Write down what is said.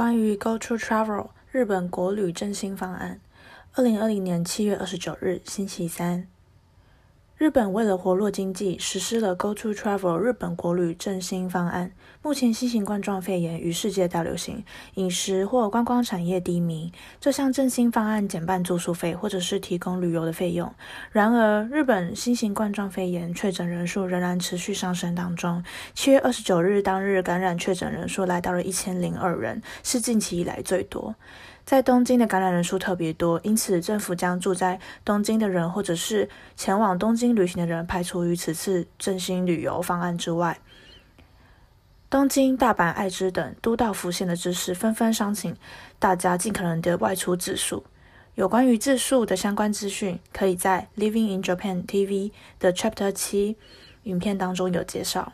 关于 Go to Travel 日本国旅振兴方案，二零二零年七月二十九日星期三。日本为了活络经济，实施了 Go to Travel 日本国旅振兴方案。目前新型冠状肺炎与世界大流行，饮食或观光产业低迷。这项振兴方案减半住宿费，或者是提供旅游的费用。然而，日本新型冠状肺炎确诊人数仍然持续上升当中。七月二十九日当日感染确诊人数来到了一千零二人，是近期以来最多。在东京的感染人数特别多，因此政府将住在东京的人或者是前往东京旅行的人排除于此次振兴旅游方案之外。东京、大阪、爱知等都道府县的知识纷纷商请大家尽可能的外出自述。有关于自述的相关资讯，可以在 Living in Japan TV 的 Chapter 七影片当中有介绍。